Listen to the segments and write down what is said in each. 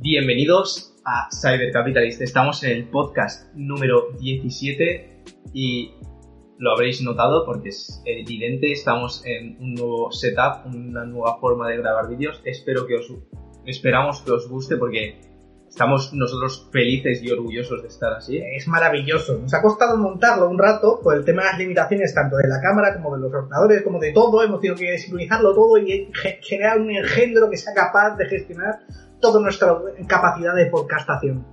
Bienvenidos a Cyber Capitalist. Estamos en el podcast número 17 y lo habréis notado porque es evidente, estamos en un nuevo setup, una nueva forma de grabar vídeos. Espero que os esperamos que os guste porque estamos nosotros felices y orgullosos de estar así. Es maravilloso. Nos ha costado montarlo un rato por el tema de las limitaciones tanto de la cámara como de los ordenadores, como de todo. Hemos tenido que sincronizarlo todo y generar un engendro que sea capaz de gestionar toda nuestra capacidad de podcastación.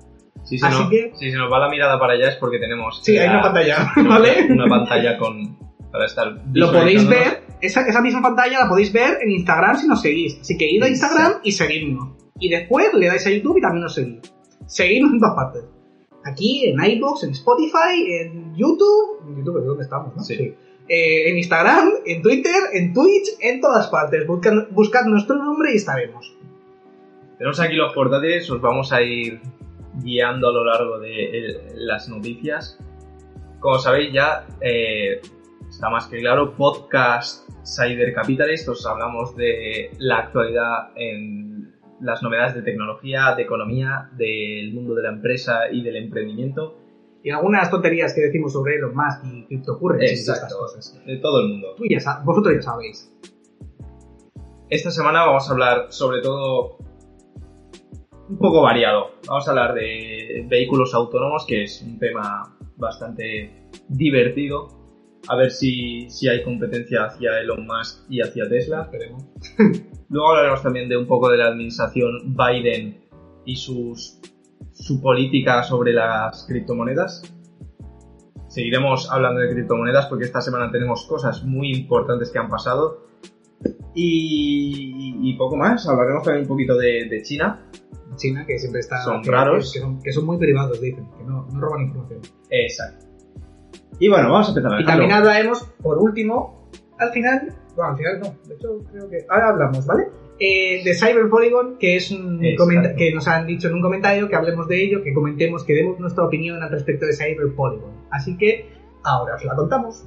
Si se, nos, si se nos va la mirada para allá es porque tenemos... Sí, hay una pantalla, ¿vale? Una pantalla con... para estar... Lo podéis ver, esa, esa misma pantalla la podéis ver en Instagram si nos seguís. Así que id a Instagram y seguidnos. Y después le dais a YouTube y también nos seguís. Seguidnos en todas partes. Aquí, en iBox, en Spotify, en YouTube... En YouTube es donde estamos, ¿no? Sí. Eh, en Instagram, en Twitter, en Twitch, en todas partes. Buscad, buscad nuestro nombre y estaremos. Tenemos aquí los portátiles, os vamos a ir guiando a lo largo de las noticias. Como sabéis ya, eh, está más que claro, podcast Cyber Capitalist, os hablamos de la actualidad en las novedades de tecnología, de economía, del mundo de la empresa y del emprendimiento. Y algunas tonterías que decimos sobre Elon Musk y CryptoCurrency y estas cosas. De todo el mundo. vosotros ya sabéis. Esta semana vamos a hablar sobre todo un poco variado. Vamos a hablar de vehículos autónomos, que es un tema bastante divertido. A ver si, si hay competencia hacia Elon Musk y hacia Tesla. Esperemos. Luego hablaremos también de un poco de la administración Biden y sus, su política sobre las criptomonedas. Seguiremos hablando de criptomonedas porque esta semana tenemos cosas muy importantes que han pasado. Y, poco más. Hablaremos también un poquito de, de China, China, que siempre está... Son raros. Que, son, muy privados, dicen, que no, roban información. Exacto. Y bueno, vamos a empezar. Y también hablaremos, por último, al final, bueno, al final no, de hecho creo que ahora hablamos, ¿vale? Eh, de Cyber Polygon, que es un que nos han dicho en un comentario que hablemos de ello, que comentemos, que demos nuestra opinión al respecto de Cyber Polygon. Así que ahora os la contamos.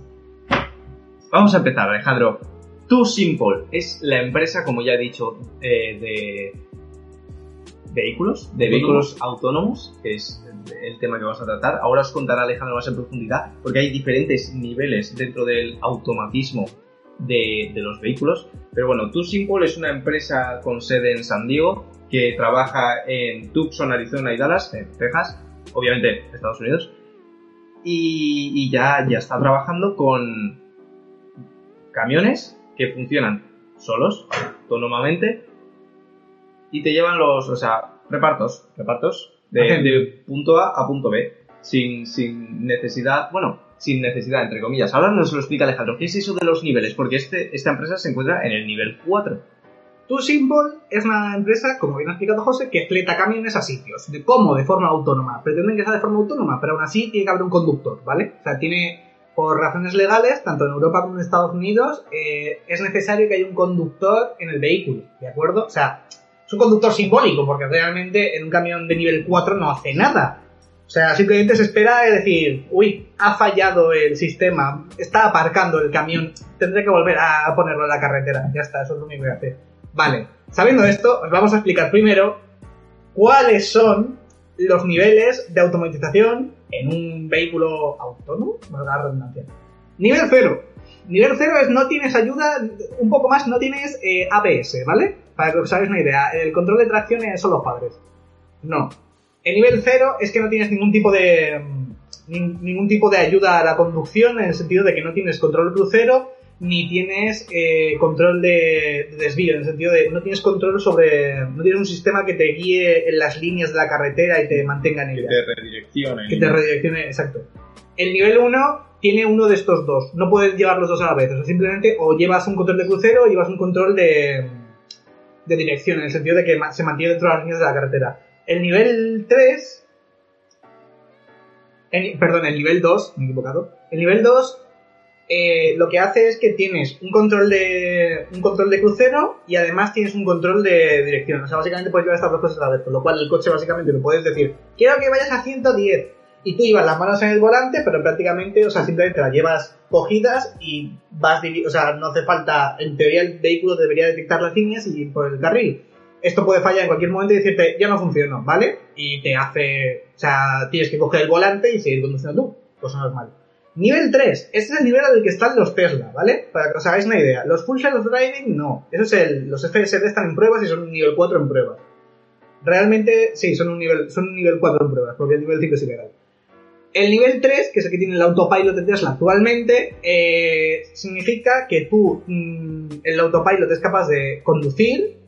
Vamos a empezar, Alejandro. Too Simple es la empresa, como ya he dicho, eh, de vehículos, de vehículos autónomos, que es el tema que vamos a tratar. Ahora os contará Alejandro más en profundidad, porque hay diferentes niveles dentro del automatismo de, los vehículos. Pero bueno, TuSimple es una empresa con sede en San Diego que trabaja en Tucson, Arizona y Dallas, en Texas, obviamente Estados Unidos. Y, y ya, ya está trabajando con camiones que funcionan solos, autónomamente, y te llevan los, o sea, repartos, repartos de, punto A a punto B, sin, sin necesidad, bueno, sin necesidad, entre comillas. Ahora nos lo explica Alejandro, ¿qué es eso de los niveles? Porque este, esta empresa se encuentra en el nivel 4. Tu Symbol es una empresa, como bien ha explicado José, que fleta camiones a sitios. ¿De cómo? De forma autónoma. Pretenden que sea de forma autónoma, pero aún así tiene que haber un conductor, ¿vale? O sea, tiene, por razones legales, tanto en Europa como en Estados Unidos, eh, es necesario que haya un conductor en el vehículo, ¿de acuerdo? O sea, es un conductor simbólico, porque realmente en un camión de nivel 4 no hace nada. O sea, simplemente se espera decir, uy, ha fallado el sistema, está aparcando el camión, tendré que volver a ponerlo en la carretera. Ya está, eso es lo único que hace. Vale, sabiendo esto, os vamos a explicar primero cuáles son los niveles de automatización en un vehículo autónomo, la redundancia. Nivel 0. Nivel 0 es no tienes ayuda, un poco más, no tienes eh, ABS, ¿vale? Para que os hagáis una idea, el control de tracción son los padres. No. El nivel 0 es que no tienes ningún tipo de mm, ningún tipo de ayuda a la conducción en el sentido de que no tienes control crucero ni tienes eh, control de, desvío, en el sentido de no tienes control sobre. No tienes un sistema que te guíe en las líneas de la carretera y te mantenga en ella. Que te redireccione. Que te redireccione, exacto. El nivel 1 tiene uno de estos dos. No puedes llevar los dos a la vez. O sea, simplemente o llevas un control de crucero o llevas un control de, de dirección, en el sentido de que se mantiene dentro de las líneas de la carretera. El nivel 3... perdón, el nivel 2, me he equivocado. El nivel 2 eh, lo que hace es que tienes un control de un control de crucero y además tienes un control de dirección. O sea, básicamente puedes llevar estas dos cosas a la vez, con lo cual el coche básicamente lo puedes decir, quiero que vayas a 110 y tú llevas las manos en el volante, pero prácticamente, o sea, simplemente las llevas cogidas y vas, o sea, no hace falta, en teoría el vehículo debería detectar las líneas y ir por el carril. esto puede fallar en cualquier momento y decirte, ya no funciona, ¿vale? Y te hace, o sea, tienes que coger el volante y seguir conduciendo tú, cosa normal. Nivel 3, este es el nivel al que están los Tesla, ¿vale? Para que os hagáis una idea. Los Full Self Driving, no. Eso es el, los FSD están en pruebas y son un nivel 4 en pruebas. Realmente, sí, son un nivel, son un nivel 4 en pruebas, porque el nivel 5 es ilegal. El nivel 3, que es el que tiene el autopilot de Tesla actualmente, eh, significa que tú, mm, el autopilot es capaz de conducir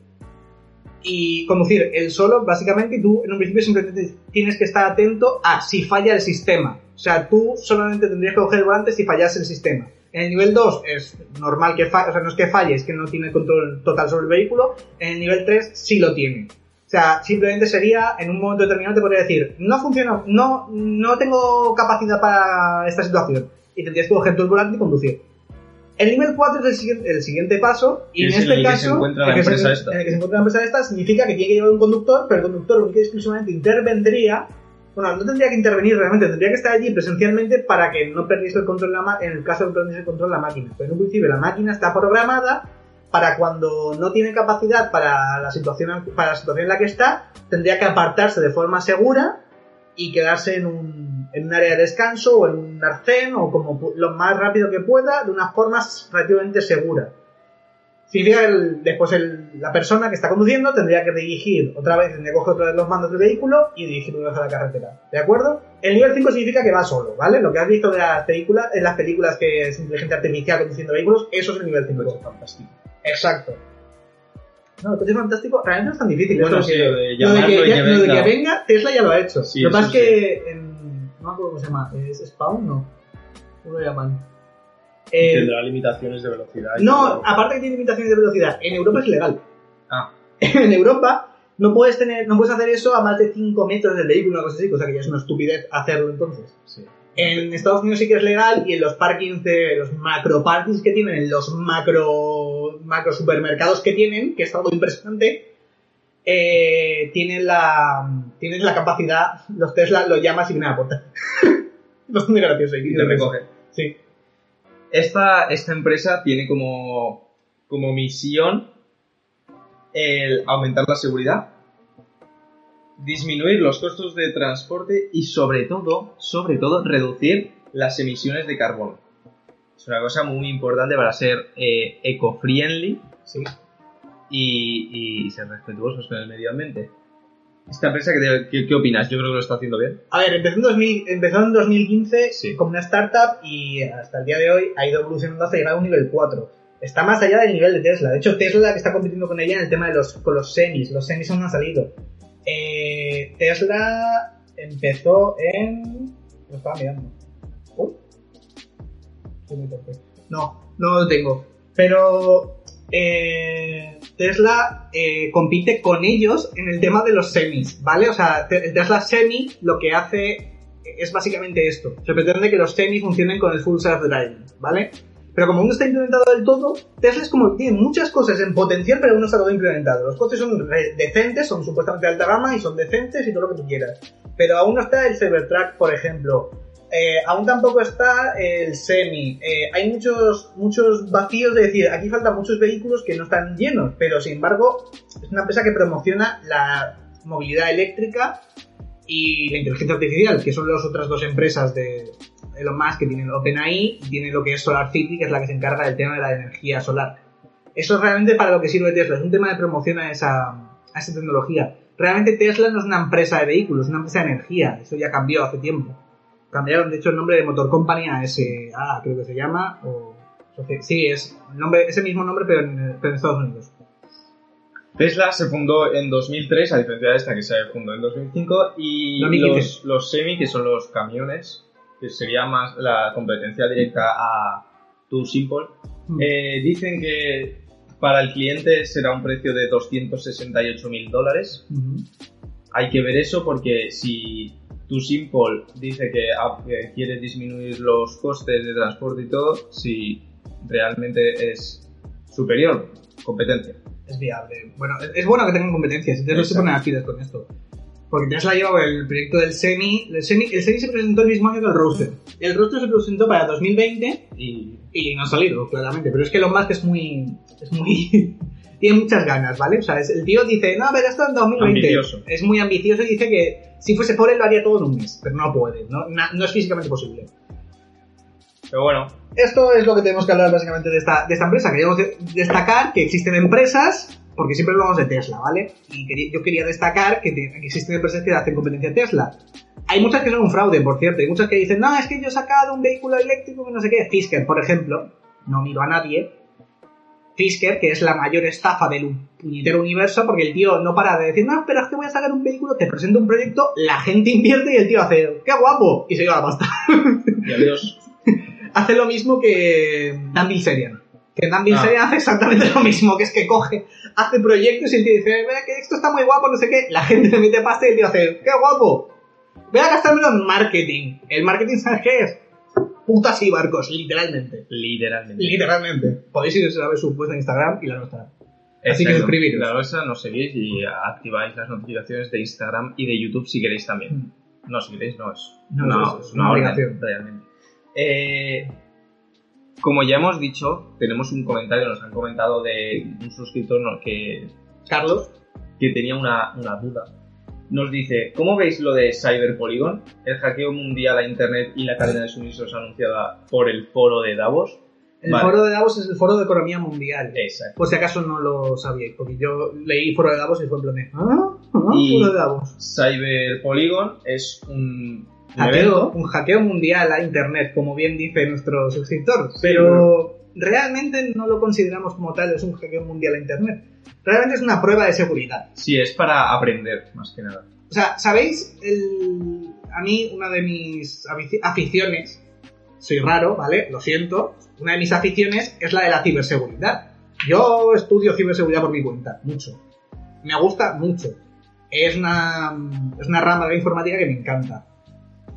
y conducir él solo, básicamente, y tú en un principio siempre tienes que estar atento a si falla el sistema. O sea, tú solamente tendrías que coger el volante si fallase el sistema. En el nivel 2 es normal que falle, o sea, no es que falle, es que no tiene control total sobre el vehículo. En el nivel 3 sí lo tiene. O sea, simplemente sería, en un momento determinado te podría decir, no funciona, no, no tengo capacidad para esta situación. Y tendrías que coger tu el volante y conducir. El nivel 4 es el siguiente, el siguiente paso, y en es en este caso, en el que se encuentra la empresa esta, significa que tiene que llevar un conductor, pero el conductor única y exclusivamente intervendría, bueno, no tendría que intervenir realmente, tendría que estar allí presencialmente para que no perdiese el control la en el caso de que perdiese el control la máquina. Pero en un principio la máquina está programada para cuando no tiene capacidad para la situación, para la situación en la que está, tendría que apartarse de forma segura y quedarse en un, en un área de descanso o en un arcén o como lo más rápido que pueda de una forma relativamente segura. Significa que el- después el- la persona que está conduciendo tendría que dirigir otra vez, tendría que coger otra vez los mandos del vehículo y dirigir una vez a la carretera. ¿De acuerdo? El nivel 5 significa que va solo, ¿vale? Lo que has visto de las películas, en las películas que es inteligencia artificial conduciendo vehículos, eso es el nivel 5. fantástico. Exacto. No, el coche fantástico realmente no es tan difícil. Bueno, sí, que- lo de lo de llamarlo que, ya- lo de que venga, Tesla ya lo ha hecho. Sí, lo que pasa es que en, no me acuerdo cómo se llama, ¿es Spawn? No. ¿Cómo lo llaman? Eh, Tendrá limitaciones de velocidad. no, todo. aparte que tiene limitaciones de velocidad, en Europa es ilegal. Ah. en Europa no puedes tener, no puedes hacer eso a más de 5 metros del vehículo, una cosa así, cosa que ya es una estupidez hacerlo entonces. Sí. En Estados Unidos sí que es legal y en los parkings de los macro parkings que tienen, en los macro, macro supermercados que tienen, que es algo impresionante, eh, tienen la tienen la capacidad, los Tesla lo llamas y vienen a la puerta. muy gracioso. Y te recoge. Sí. Esta, esta empresa tiene como, como misión el aumentar la seguridad, disminuir los costos de transporte y sobre todo, sobre todo, reducir las emisiones de carbono. Es una cosa muy importante para ser eh, eco-friendly Sí. y, y ser respetuosos con el medio ambiente. Esta empresa, ¿qué, qué, qué opinas? Yo creo que lo está haciendo bien. A ver, empezó en, 2000 empezó en 2015 Sí. como una startup y hasta el día de hoy ha ido evolucionando hasta llegar a un nivel 4. Está más allá del nivel de Tesla. De hecho, Tesla es la que está compitiendo con ella en el tema de los, con los semis. Los semis aún no han salido. Eh, Tesla empezó en... Lo estaba mirando. Uy. No, no lo tengo. Pero eh, Tesla eh, compite con ellos en el tema de los semis, ¿vale? O sea, el Tesla Semi lo que hace es básicamente esto. Se pretende que los semis funcionen con el full self-driving, ¿vale? Pero como aún no está implementado del todo, Tesla es como que tiene muchas cosas en potencial, pero aún no está todo implementado. Los coches son decentes, son supuestamente de alta gama y son decentes y todo lo que tú quieras. Pero aún no está el Cybertruck, por ejemplo. Eh, aún tampoco está el Semi. Eh, hay muchos, muchos vacíos de decir, aquí faltan muchos vehículos que no están llenos, pero sin embargo es una empresa que promociona la movilidad eléctrica y la inteligencia artificial, que son las otras dos empresas de Elon Musk que tienen OpenAI y tiene lo que es Solar City, que es la que se encarga del tema de la energía solar. Eso es realmente para lo que sirve Tesla, es un tema de promoción esa, a esa tecnología. Realmente Tesla no es una empresa de vehículos, es una empresa de energía, eso ya cambió hace tiempo. Cambiaron, de hecho, el nombre de Motor Company a SA, creo que se llama, o... Sí, es el nombre, ese mismo nombre, pero en, pero en Estados Unidos. Tesla se fundó en 2003, a diferencia de esta que se fundó en 2005, y 2015. los, los semi, que son los camiones, que sería más la competencia directa a Too Simple, Mm. eh, dicen que para el cliente será un precio de 268 mil dólares. Hay que ver eso porque si Too Simple dice que, ah, que quiere disminuir los costes de transporte y todo, si realmente es superior, competencia. es viable. Bueno, es- es bueno que tengan competencias, entonces no se ponen pilas con esto. Porque Tesla lleva el proyecto del Semi. El Semi, el Semi se presentó el mismo año que el Roadster. El Roadster se presentó para 2020 Y y no ha salido, claramente. Pero es que Elon Musk es muy. Es muy. Tiene muchas ganas, ¿vale? O sea, es- el tío dice, no, pero esto en 2020. Ambicioso. Es muy ambicioso y dice que si fuese por él lo haría todo en un mes, pero no puede, no, Na- no es físicamente posible. Pero bueno, Esto es lo que tenemos que hablar básicamente de esta, de esta empresa. Queríamos de- destacar que existen empresas, porque siempre hablamos de Tesla, ¿vale? Y quería- yo quería destacar que, te- que existen empresas que hacen competencia a Tesla. Hay muchas que son un fraude, por cierto. Hay muchas que dicen, no, es que yo he sacado un vehículo eléctrico que no sé qué. Fisker, por ejemplo, no miro a nadie. Fisker, que es la mayor estafa del puñetero universo, porque el tío no para de decir, no, pero es que voy a sacar un vehículo, te presento un proyecto, la gente invierte y el tío hace, ¡qué guapo! Y se lleva la pasta y adiós. hace lo mismo que Dan Bilzerian. Que Dan Ah. Bilzerian hace exactamente lo mismo, que es que coge, hace proyectos y el tío dice, que esto está muy guapo, no sé qué. La gente le mete pasta y el tío hace, ¡qué guapo! Voy a gastármelo en marketing. El marketing, ¿sabes qué es? Putas y barcos, literalmente. Literalmente. Literalmente. Podéis ir a ver su cuenta en Instagram y la nuestra. Así que suscribiros. La nuestra nos seguís y activáis las notificaciones de Instagram y de YouTube si queréis también. No, si queréis, no es. No, es es una una orden, obligación. realmente. Eh, como ya hemos dicho, tenemos un comentario, nos han comentado de un suscriptor que, Carlos. que tenía una, una duda. Nos dice, ¿cómo veis lo de Cyber Polygon? El hackeo mundial a Internet y la cadena de suministros anunciada por el foro de Davos. El Vale. foro de Davos es el foro de economía mundial. Exacto. Por si acaso no lo sabíais, porque yo leí foro de Davos y fue en plan de, ¿ah? ¿Ah? Y- Foro de Davos. Cyber Polygon es un, hackeo, un hackeo mundial a Internet, como bien dice nuestro suscriptor. Pero realmente no lo consideramos como tal, es un hackeo mundial a Internet. Realmente es una prueba de seguridad. Sí, es para aprender, más que nada. O sea, ¿sabéis? El- A mí, una de mis afici- aficiones, soy raro, ¿vale? Lo siento. Una de mis aficiones es la de la ciberseguridad. Yo estudio ciberseguridad por mi cuenta, mucho. Me gusta mucho. Es una, es una rama de la informática que me encanta.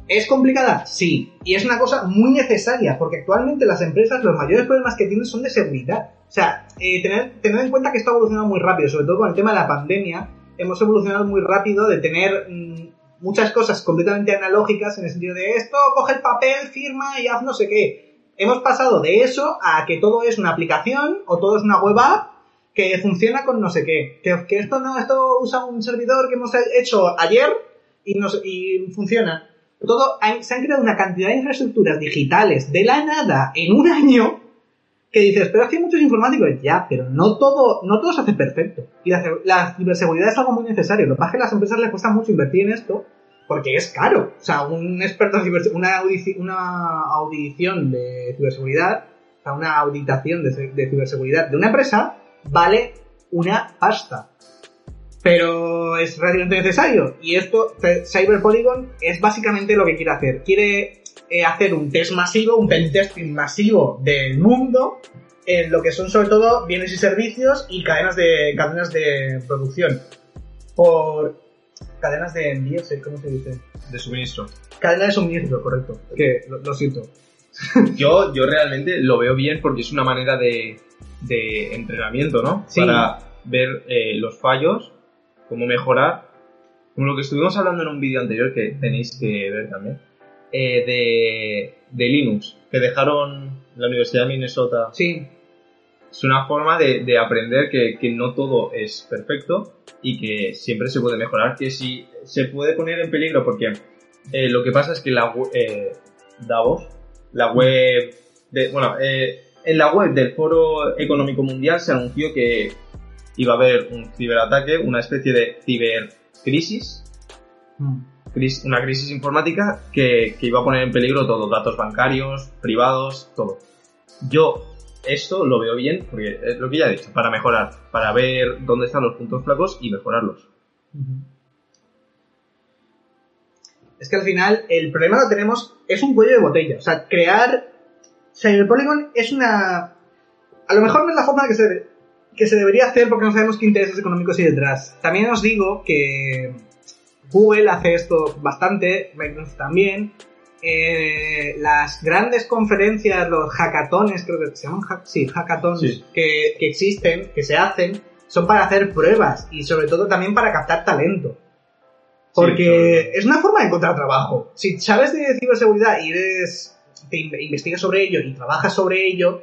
¿Es complicada? Sí. Y es una cosa muy necesaria, porque actualmente las empresas los mayores problemas que tienen son de seguridad. O sea, eh, tener, tener en cuenta que esto ha evolucionado muy rápido, sobre todo con el tema de la pandemia, hemos evolucionado muy rápido de tener mm, muchas cosas completamente analógicas en el sentido de esto, coge el papel, firma y haz no sé qué. Hemos pasado de eso a que todo es una aplicación o todo es una web app que funciona con no sé qué. Que, que esto no, esto usa un servidor que hemos hecho ayer y, nos, y funciona. Todo, se han creado una cantidad de infraestructuras digitales de la nada en un año que dices, pero es hay muchos informáticos. Ya, pero no todo, no todo se hace perfecto. Y la, ciberseguridad es algo muy necesario. Lo que pasa es que a las empresas les cuesta mucho invertir en esto porque es caro. O sea, un experto una, audici- una audición de ciberseguridad, o sea, una auditación de, de ciberseguridad de una empresa vale una pasta. Pero es realmente necesario. Y esto, Cyber Polygon, es básicamente lo que quiere hacer. Quiere eh, hacer un test masivo, un pentesting masivo del mundo, en lo que son sobre todo bienes y servicios y cadenas de, cadenas de producción. Por cadenas de envío, ¿cómo se dice? De suministro. Cadena de suministro, correcto. Que lo, lo siento. Yo, yo realmente lo veo bien porque es una manera de, de entrenamiento, ¿no? Sí. Para ver eh, los fallos, cómo mejorar. Como lo que estuvimos hablando en un vídeo anterior que tenéis que ver también. eh, de, de Linux, que dejaron la Universidad de Minnesota. Sí, Es una forma de, de aprender que, que no todo es perfecto y que siempre se puede mejorar. Que si se puede poner en peligro, porque eh, lo que pasa es que la eh, Davos, la web de, bueno, eh, en la web del Foro Económico Mundial se anunció que iba a haber un ciberataque, una especie de cibercrisis, cris- una crisis informática que, que iba a poner en peligro todo, datos bancarios, privados, todo. Yo esto lo veo bien porque es lo que ya he dicho, para mejorar, para ver dónde están los puntos flacos y mejorarlos. Es que al final el problema lo tenemos, es un cuello de botella. O sea, crear Cyber Polygon es una... A lo mejor no es la forma que se, que se debería hacer porque no sabemos qué intereses económicos hay detrás. También os digo que Google hace esto bastante, Microsoft también. Eh, las grandes conferencias, los hackatones, creo que se llaman hack- sí, hackatones, Sí. Que, que existen, que se hacen, son para hacer pruebas y sobre todo también para captar talento. Porque es una forma de encontrar trabajo. Si sabes de ciberseguridad y eres, te in- investigas sobre ello y trabajas sobre ello,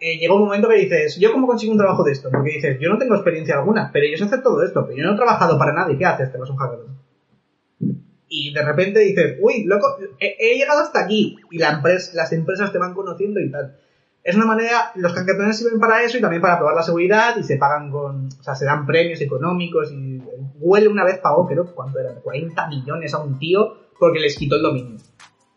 eh, llega un momento que dices, ¿yo cómo consigo un trabajo de esto? Porque dices, yo no tengo experiencia alguna, pero ellos hacen todo esto, pero yo no he trabajado para nadie. ¿Qué haces? Te vas a un hackathon. Y de repente dices, uy, loco, he, he llegado hasta aquí. Y la empresa, las empresas te van conociendo y tal. Es una manera, los hackathons sirven para eso y también para probar la seguridad y se pagan con, o sea, se dan premios económicos y Google una vez pagó, creo, ¿cuánto era? 40 millones a un tío porque les quitó el dominio.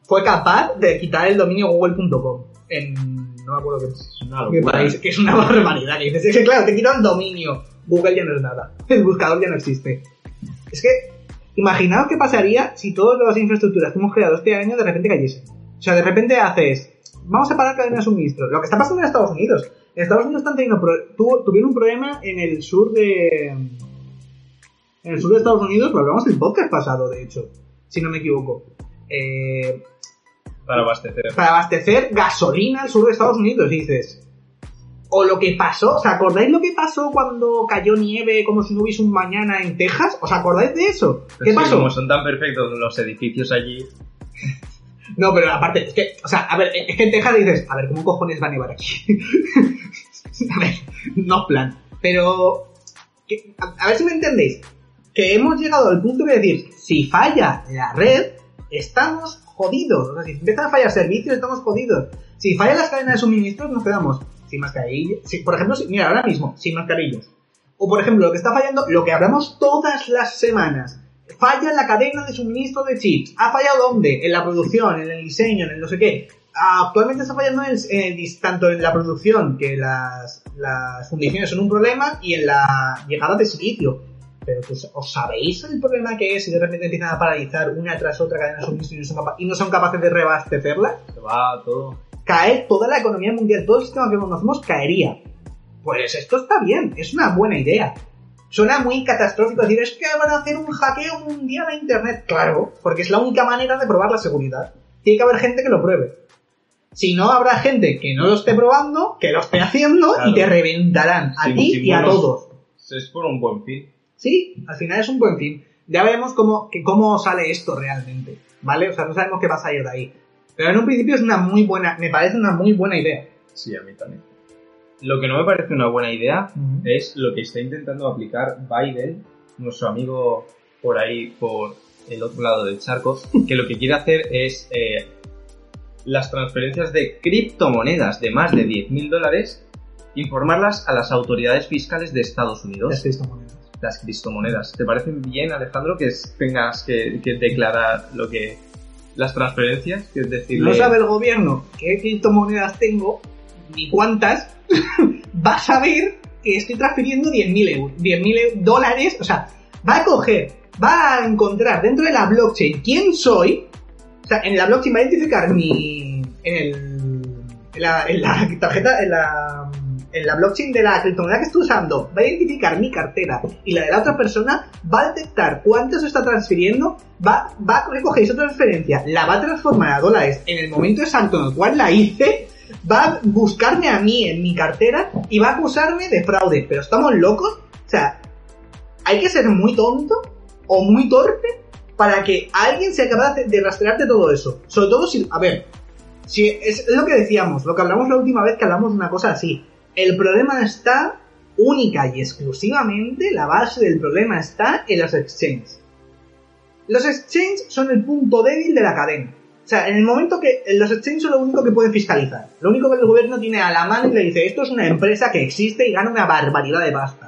Fue capaz de quitar el dominio google.com en, no me acuerdo qué, Es una país, que es una barbaridad. Que dices, es que claro, te quitan dominio. Google ya no es nada. El buscador ya no existe. Es que, imaginaos qué pasaría si todas las infraestructuras que hemos creado este año de repente cayesen. O sea, de repente haces, vamos a parar cadena de suministro. Lo que está pasando en Estados Unidos. En Estados Unidos están teniendo tuvo- tuvieron un problema en el sur de. En el sur de Estados Unidos, lo hablamos el podcast pasado, de hecho, si no me equivoco. Eh, Para abastecer. para abastecer gasolina al sur de Estados Unidos, y dices. O lo que pasó, ¿os acordáis lo que pasó cuando cayó nieve como si no hubiese un mañana en Texas? ¿Os acordáis de eso? ¿Qué que pasó? Como son tan perfectos los edificios allí, No, pero aparte, es que, o sea, a ver, es que en Texas dices, a ver, ¿cómo cojones va a nevar aquí? a ver, no plan. Pero, que- a, a ver si me entendéis, que hemos llegado al punto de decir, si falla la red, estamos jodidos. O sea, si empiezan a fallar servicios, estamos jodidos. Si fallan las cadenas de suministros, nos quedamos sin mascarillas. Por ejemplo, si- mira, ahora mismo, sin mascarillas. O por ejemplo, lo que está fallando, lo que hablamos todas las semanas. Falla la cadena de suministro de chips. ¿Ha fallado dónde? En la producción, en el diseño, en el no sé qué. Ah, Actualmente está fallando en, tanto en la producción, que las, las fundiciones son un problema, y en la llegada de silicio. Pero pues, ¿os sabéis el problema que es si de repente empiezan a paralizar una tras otra cadena de suministro y no son, capa- y no son capaces de reabastecerla? se va todo. caer toda la economía mundial, todo el sistema que conocemos caería. Pues esto está bien, es una buena idea. Suena muy catastrófico decir, es que van a hacer un hackeo mundial a Internet. Claro, porque es la única manera de probar la seguridad. Tiene que haber gente que lo pruebe. Si no, habrá gente que no lo esté probando, que lo esté haciendo Claro. y te reventarán a ti y a todos. Es por un buen fin. Sí, al final es un buen fin. Ya veremos cómo, que cómo sale esto realmente, ¿vale? O sea, no sabemos qué va a salir de ahí. Pero en un principio es una muy buena, me parece una muy buena idea. Sí, a mí también. Lo que no me parece una buena idea es lo que está intentando aplicar Biden, nuestro amigo por ahí, por el otro lado del charco, que lo que quiere hacer es eh, las transferencias de criptomonedas de más de 10.000 dólares, informarlas a las autoridades fiscales de Estados Las Unidos. criptomonedas. Las criptomonedas. ¿Te parecen bien, Alejandro, que tengas que, que declarar lo que las transferencias? Que es decir, No sabe el gobierno qué criptomonedas tengo, ni cuántas, va a saber que estoy transfiriendo 10.000 euros, 10.000 e- dólares, o sea, va a coger, va a encontrar dentro de la blockchain quién soy, o sea, en la blockchain va a identificar mi, en el, en la, en la tarjeta, en la, la blockchain de la criptomoneda que estoy usando, va a identificar mi cartera y la de la otra persona, va a detectar cuánto se está transfiriendo, va, va a recoger esa transferencia, la va a transformar a dólares en el momento exacto en el cual la hice, va a buscarme a mí en mi cartera y va a acusarme de fraude. Pero estamos locos. O sea, hay que ser muy tonto o muy torpe para que alguien sea capaz de, rastrearte todo eso. Sobre todo si, a ver, si es lo que decíamos, lo que hablamos la última vez que hablamos de una cosa así. El problema está única y exclusivamente, la base del problema está en los exchanges. Los exchanges son el punto débil de la cadena. O sea, en el momento que los exchanges son lo único que pueden fiscalizar. Lo único que el gobierno tiene a la mano y le dice, esto es una empresa que existe y gana una barbaridad de pasta.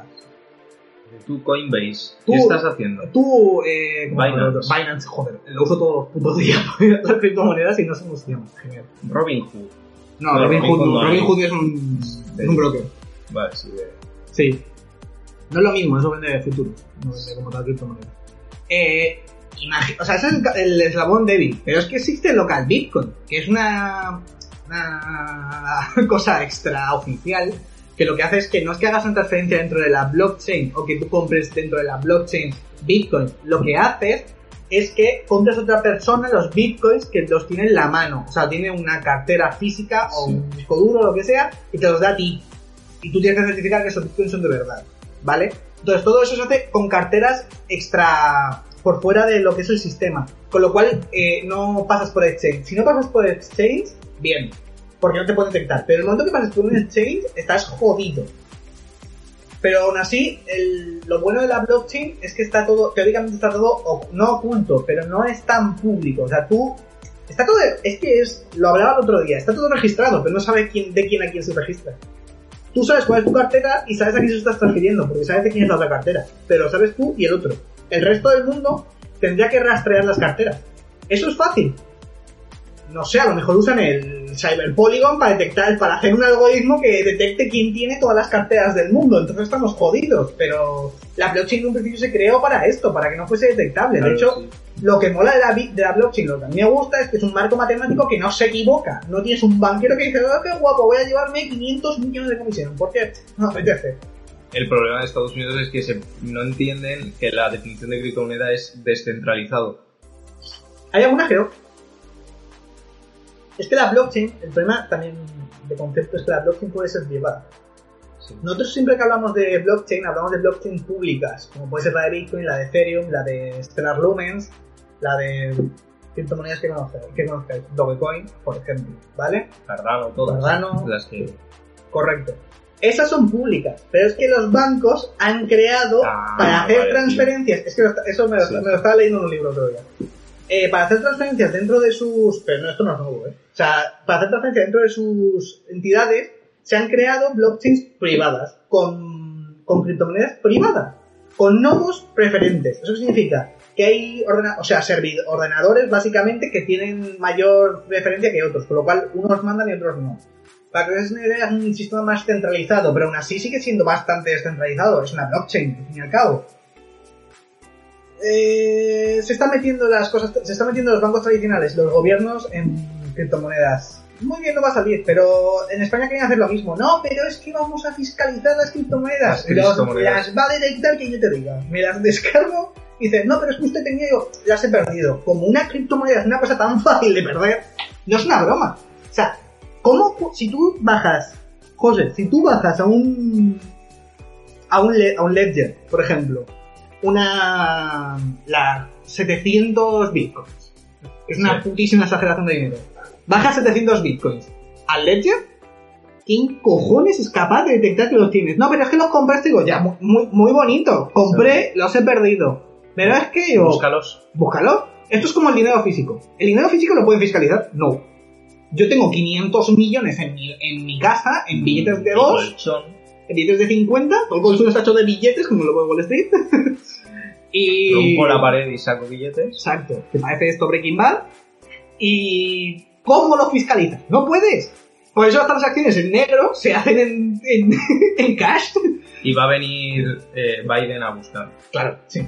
Tú, Coinbase, Tú- ¿qué estás haciendo? Tú, eh. Binance. Binance, joder, lo uso todos los putos días las criptomonedas y no se llama. Genial. Robinhood. No, Robin Hood, no. Robin. Hood es un, es un broker. Vale, sí. eh. Sí. No es lo mismo, eso vende de futuros. No vende como tal criptomoneda. Eh, o sea, ese es el, eslabón débil. Pero es que existe el local Bitcoin, que es una, una cosa extraoficial que lo que hace es que no es que hagas una transferencia dentro de la blockchain o que tú compres dentro de la blockchain Bitcoin. Lo que haces es que compras a otra persona los bitcoins que los tiene en la mano. O sea, tiene una cartera física o Sí. un disco duro o lo que sea y te los da a ti y tú tienes que certificar que esos bitcoins son de verdad, ¿vale? Entonces todo eso se hace con carteras extra por fuera de lo que es el sistema, con lo cual eh, no pasas por exchange. Si no pasas por exchange, bien, porque no te pueden detectar. Pero el momento que pases por un exchange, estás jodido. Pero aún así, el- lo bueno de la blockchain es que está todo, teóricamente está todo, no oculto, pero no es tan público. O sea, tú, está todo, es que es, lo hablaba el otro día, está todo registrado, pero no sabes quién, de quién a quién se registra. Tú sabes cuál es tu cartera y sabes a quién se estás transfiriendo, porque sabes de quién es la otra cartera. Pero lo sabes tú y el otro. El resto del mundo tendría que rastrear las carteras. Eso es fácil. No sé, a lo mejor usan el Cyber Polygon para detectar, para hacer un algoritmo que detecte quién tiene todas las carteras del mundo. Entonces estamos jodidos. Pero la blockchain en un principio se creó para esto, para que no fuese detectable. Claro, de hecho, sí. lo que mola de la, de la blockchain, lo que a mí me gusta es que es un marco matemático que no se equivoca. No tienes un banquero que dice, oh, qué guapo, voy a llevarme 500 millones de comisión. ¿Por qué? No apetece. El problema de Estados Unidos es que se, no entienden que la definición de criptomoneda es descentralizado. Hay algunas que no. Es que la blockchain, el problema también de concepto es que la blockchain puede ser privada. Sí. Nosotros siempre que hablamos de blockchain, hablamos de blockchain públicas, como puede ser la de Bitcoin, la de Ethereum, la de Stellar Lumens, la de criptomonedas que conozcáis, que conozcáis, Dogecoin, por ejemplo, ¿vale? Cardano, todas. Cardano. Las que... Correcto. Esas son públicas, pero es que los bancos han creado Ah, para hacer vale, transferencias. Es que eso me lo, Sí. me lo estaba leyendo en un libro todavía. Eh, para hacer transferencias dentro de sus. Pero no, esto no es nuevo, ¿eh? O sea, para hacer transferencias dentro de sus entidades, se han creado blockchains privadas, con, con criptomonedas privadas, con nodos preferentes. Eso significa que hay ordena o sea, ordenadores básicamente que tienen mayor preferencia que otros, con lo cual unos mandan y otros no. Para que os una idea, es un sistema más centralizado, pero aún así sigue siendo bastante descentralizado. Es una blockchain, al fin y al cabo. Eh, se están metiendo las cosas, se están metiendo los bancos tradicionales, los gobiernos en criptomonedas. Muy bien, no va a salir, pero en España quieren hacer lo mismo. No, pero es que vamos a fiscalizar las criptomonedas. Las criptomonedas. las va a detectar que yo te diga. Me las descargo y dices, no, pero es que usted tenía yo, las he perdido. Como una criptomoneda es una cosa tan fácil de perder, no es una broma. O sea, ¿cómo, si tú bajas, José, si tú bajas a un, a un, a un ledger, por ejemplo, una, la 700 bitcoins, es una Sí. putísima exageración de dinero, bajas 700 bitcoins al ledger, ¿quién cojones es capaz de detectar que los tienes? No, pero es que los compraste, digo, ya, mu- muy, muy bonito, compré, los he perdido. Pero es que yo... Búscalos. Búscalo. Esto es como el dinero físico. ¿El dinero físico lo pueden fiscalizar? No. Yo tengo 500 millones en mi, en mi casa, en billetes de Y 2, colchón. en billetes de 50, todo el colchón está hecho de billetes, como lo veo en Wall Street. y... Rompo la pared y saco billetes. Exacto. Que parece esto Breaking Bad. ¿Y cómo lo fiscalizas? No puedes. Por eso las transacciones en negro se hacen en, en, en cash. Y va a venir eh, Biden a buscar. Claro, sí.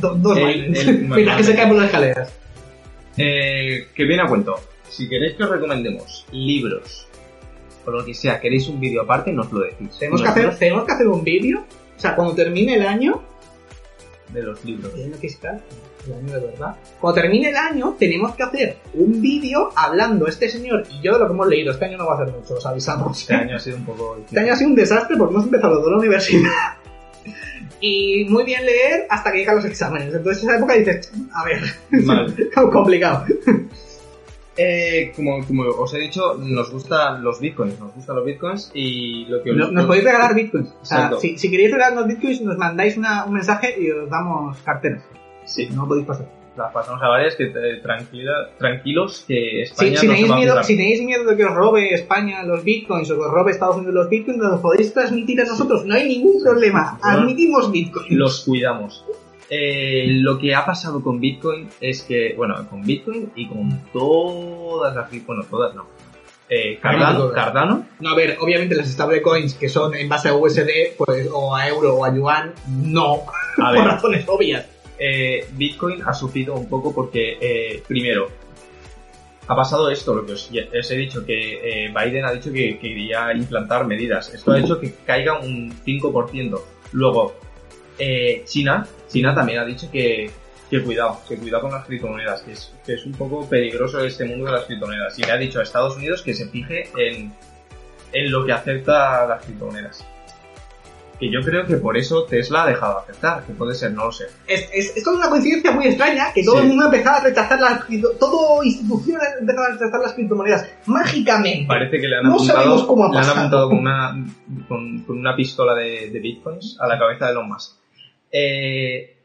Dos, dos El- Bidens. el- Mira que se cae por las escaleras. Eh, que viene a cuento. Si queréis que os recomendemos libros o lo que sea, queréis un vídeo aparte, nos lo decís. Tenemos que, hacer, tenemos que hacer un vídeo. O sea, cuando termine el año, de los libros. año fiscal, el año de verdad. Cuando termine el año, tenemos que hacer un vídeo hablando este señor y yo de lo que hemos leído. Este año no va a hacer mucho, os avisamos. Este año ha sido un poco. Este año ha sido un desastre porque hemos empezado de la universidad. Y muy bien leer hasta que llegan los exámenes. Entonces, esa época dices, a ver, Mal. complicado. Eh, como, como os he dicho, nos gustan los bitcoins. Nos gustan los bitcoins y lo que os No- Nos podéis regalar bitcoins. O sea, si, si queréis regalarnos bitcoins, nos mandáis una- un mensaje y os damos carteras. Sí, No podéis pasar. las pasamos a varias que eh, tranquila, tranquilos que Si, España si no se tenéis miedo, si tenéis miedo de que os robe España los bitcoins o que os robe Estados Unidos los bitcoins, nos los podéis transmitir a nosotros. No hay ningún problema. Admitimos bitcoins. los cuidamos. Eh, lo que ha pasado con Bitcoin es que, bueno, con Bitcoin y con todas las, bueno, todas no. Eh, Cardano, No, a ver, obviamente las stablecoins que son en base a USD, pues, o a euro o a yuan, no. a Por ver, razones obvias. eh, Bitcoin ha sufrido un poco porque, eh, primero, ha pasado esto, lo que os he dicho, que eh, Biden ha dicho que, que quería implantar medidas. Esto ha hecho que caiga un 5%. Luego, eh, China, China también ha dicho que, que cuidado, que cuidado con las criptomonedas, que es, que es un poco peligroso este mundo de las criptomonedas. Y me ha dicho a Estados Unidos que se fije en, en lo que acepta las criptomonedas. que yo creo que por eso Tesla ha dejado de aceptar, que puede ser, no lo sé. Es, es, es toda una coincidencia muy extraña que todo Sí. el mundo empezaba a rechazar las todo institución empezaba a rechazar las criptomonedas mágicamente. Parece que le han No apuntado, cómo ha le han apuntado con una, con, con una pistola de, de bitcoins a la cabeza de Elon Musk. Eh,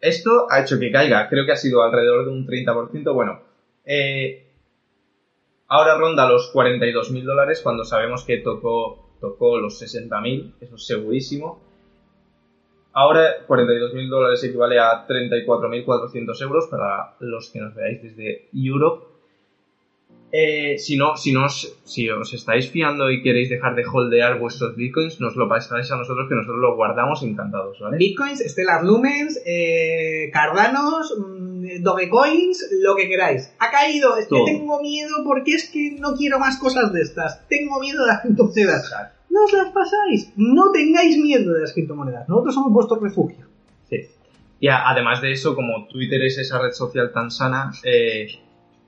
esto ha hecho que caiga, creo que ha sido alrededor de un 30%. Bueno, eh, ahora ronda los 42.000 dólares cuando sabemos que tocó, tocó los 60.000, eso es segurísimo. Ahora 42.000 dólares equivale a 34.400 euros para los que nos veáis desde Europe. Eh, si no, si no os, si os estáis fiando y queréis dejar de holdear vuestros bitcoins, nos lo pasáis a nosotros que nosotros lo guardamos encantados, ¿vale? Bitcoins, Stellar Lumens, eh, Cardanos, mm, Dogecoins, lo que queráis. Ha caído, es que tengo miedo porque es que no quiero más cosas de estas. Tengo miedo de las criptomonedas. Exacto. No os las pasáis. No tengáis miedo de las criptomonedas. Nosotros somos vuestro refugio. Sí. Y además de eso, como Twitter es esa red social tan sana, eh,